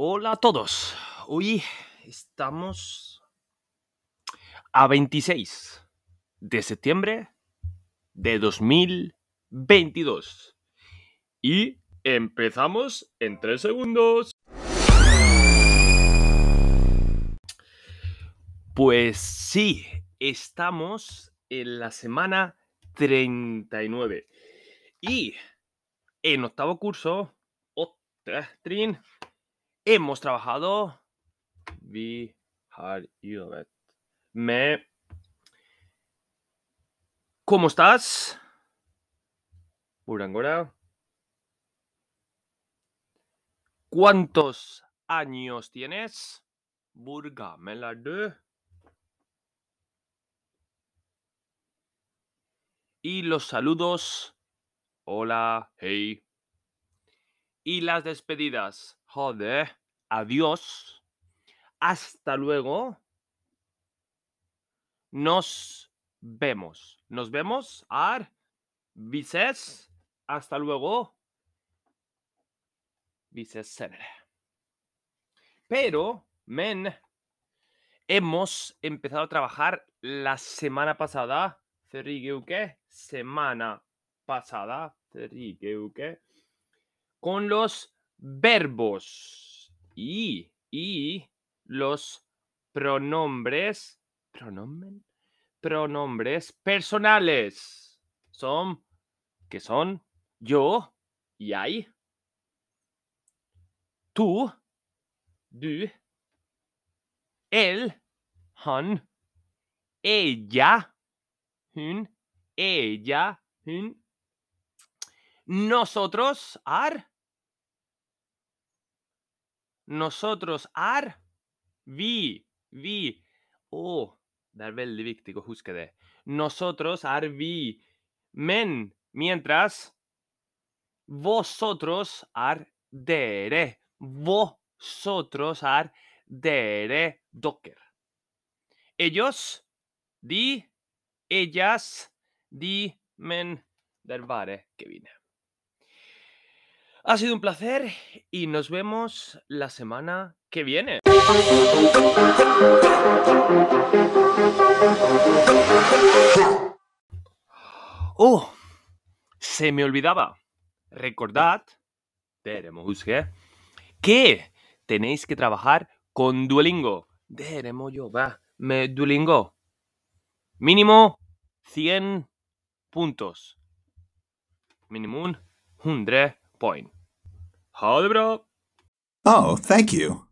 Hola a todos. Hoy estamos a 26 de septiembre de 2022. Y empezamos en 3 segundos. Pues sí, estamos en la semana 39. Y en octavo curso, otra, Trin, hemos trabajado. Vi har jobbet med. ¿Cómo estás? Hvordan går det? ¿Cuántos años tienes? Hvor gammel? Y los saludos. Hola, hey. Y las despedidas. Joder. Adiós. Hasta luego. Nos vemos. Nos vemos. Ar. Vices. Hasta luego. Vices. Pero, men, hemos empezado a trabajar la semana pasada. Ferrigeuke, semana pasada. Ferrigeuke. Con los verbos y, y los pronombres. ¿Pronomen? Pronombres personales. Son, que son yo y hay. Tú, du, él, han, ella, hun, ella, hun. Nosotros, ar. Nosotros er vi. Vi. Å, det er veldig viktig. Nosotros er vi. Men mientras vosotros er dere. Vosotros er dere, dokker. Ellos, de, ellas, de, men det er bare. Ha sido un placer y nos vemos la semana que viene. Oh, se me olvidaba. Recordad, huske, que tenéis que trabajar con Duolingo. Dere må jobbe med Duolingo. Mínimo 100 puntos. Minimum 100 point. Ha det bra! Oh, thank you.